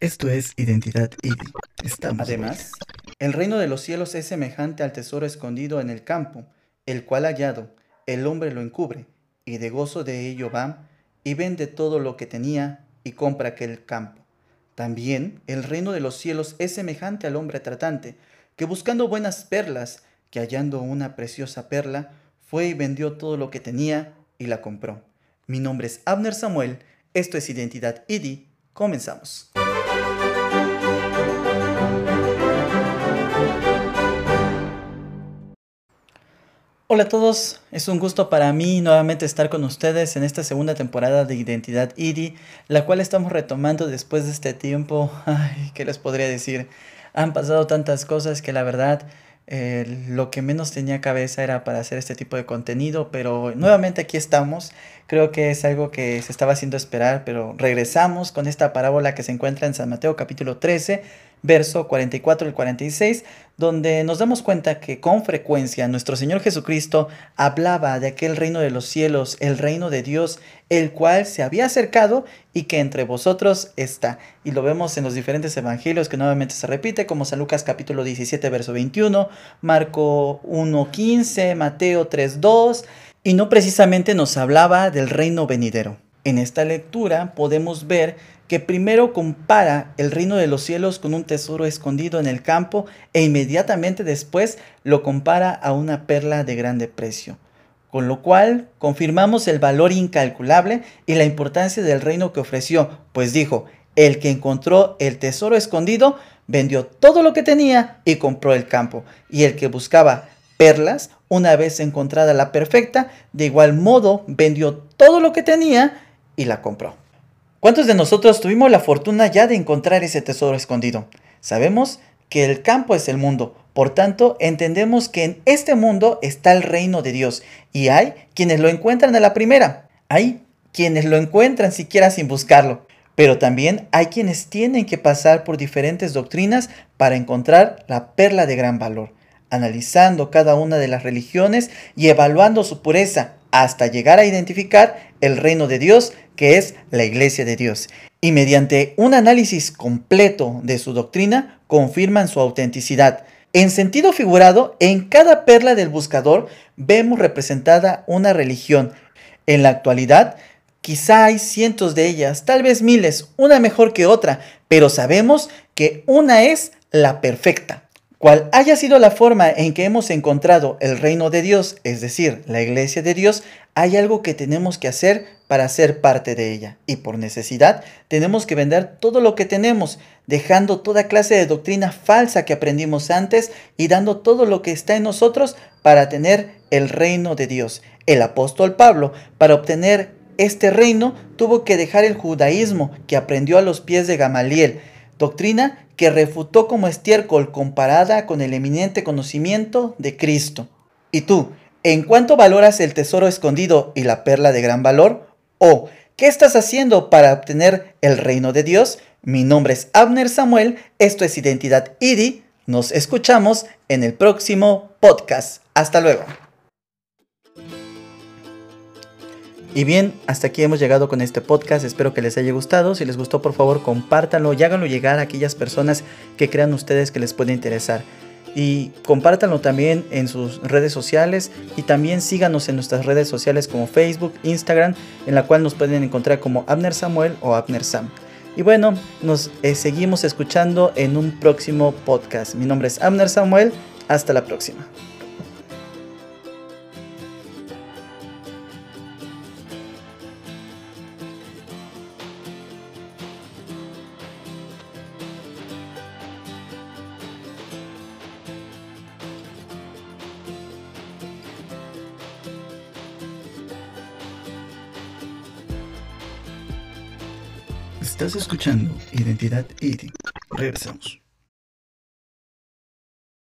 Esto es Identidad ID. Estamos Además, el reino de los cielos es semejante al tesoro escondido en el campo, el cual hallado, el hombre lo encubre, y de gozo de ello va, y vende todo lo que tenía, y compra aquel campo. También el reino de los cielos es semejante al hombre tratante, que buscando buenas perlas, que hallando una preciosa perla, fue y vendió todo lo que tenía y la compró. Mi nombre es Abner Samuel, esto es Identidad ID, comenzamos. Hola a todos, es un gusto para mí nuevamente estar con ustedes en esta segunda temporada de Identidad ID, la cual estamos retomando después de este tiempo. Ay, ¿qué les podría decir? Han pasado tantas cosas que la verdad eh, lo que menos tenía cabeza era para hacer este tipo de contenido, pero nuevamente aquí estamos. Creo que es algo que se estaba haciendo esperar, pero regresamos con esta parábola que se encuentra en San Mateo capítulo 13, verso 44 al 46, donde nos damos cuenta que con frecuencia nuestro Señor Jesucristo hablaba de aquel reino de los cielos, el reino de Dios, el cual se había acercado y que entre vosotros está. Y lo vemos en los diferentes evangelios que nuevamente se repite, como San Lucas capítulo 17, verso 21, Marco 1, 15, Mateo 3, 2, y no precisamente nos hablaba del reino venidero. En esta lectura podemos ver que primero compara el reino de los cielos con un tesoro escondido en el campo e inmediatamente después lo compara a una perla de grande precio. Con lo cual confirmamos el valor incalculable y la importancia del reino que ofreció, pues dijo, el que encontró el tesoro escondido vendió todo lo que tenía y compró el campo, y el que buscaba perlas, una vez encontrada la perfecta, de igual modo vendió todo lo que tenía y la compró. ¿Cuántos de nosotros tuvimos la fortuna ya de encontrar ese tesoro escondido? Sabemos que el campo es el mundo, por tanto entendemos que en este mundo está el reino de Dios y hay quienes lo encuentran a la primera, hay quienes lo encuentran siquiera sin buscarlo, pero también hay quienes tienen que pasar por diferentes doctrinas para encontrar la perla de gran valor, analizando cada una de las religiones y evaluando su pureza hasta llegar a identificar el reino de Dios que es la iglesia de Dios. Y mediante un análisis completo de su doctrina, confirman su autenticidad. En sentido figurado, en cada perla del buscador vemos representada una religión. En la actualidad, quizá hay cientos de ellas, tal vez miles, una mejor que otra, pero sabemos que una es la perfecta. Cual haya sido la forma en que hemos encontrado el reino de Dios, es decir, la iglesia de Dios, hay algo que tenemos que hacer para ser parte de ella. Y por necesidad tenemos que vender todo lo que tenemos, dejando toda clase de doctrina falsa que aprendimos antes y dando todo lo que está en nosotros para tener el reino de Dios. El apóstol Pablo, para obtener este reino, tuvo que dejar el judaísmo que aprendió a los pies de Gamaliel, doctrina que refutó como estiércol comparada con el eminente conocimiento de Cristo. ¿Y tú, en cuánto valoras el tesoro escondido y la perla de gran valor? ¿O qué estás haciendo para obtener el reino de Dios? Mi nombre es Abner Samuel, esto es Identidad IDI. Nos escuchamos en el próximo podcast. Hasta luego. Y bien, hasta aquí hemos llegado con este podcast. Espero que les haya gustado. Si les gustó, por favor, compártanlo y háganlo llegar a aquellas personas que crean ustedes que les puede interesar y compártanlo también en sus redes sociales y también síganos en nuestras redes sociales como Facebook, Instagram, en la cual nos pueden encontrar como Abner Samuel o Abner Sam. Y bueno, nos eh, seguimos escuchando en un próximo podcast. Mi nombre es Abner Samuel, hasta la próxima. Estás escuchando Identidad ID. Regresamos.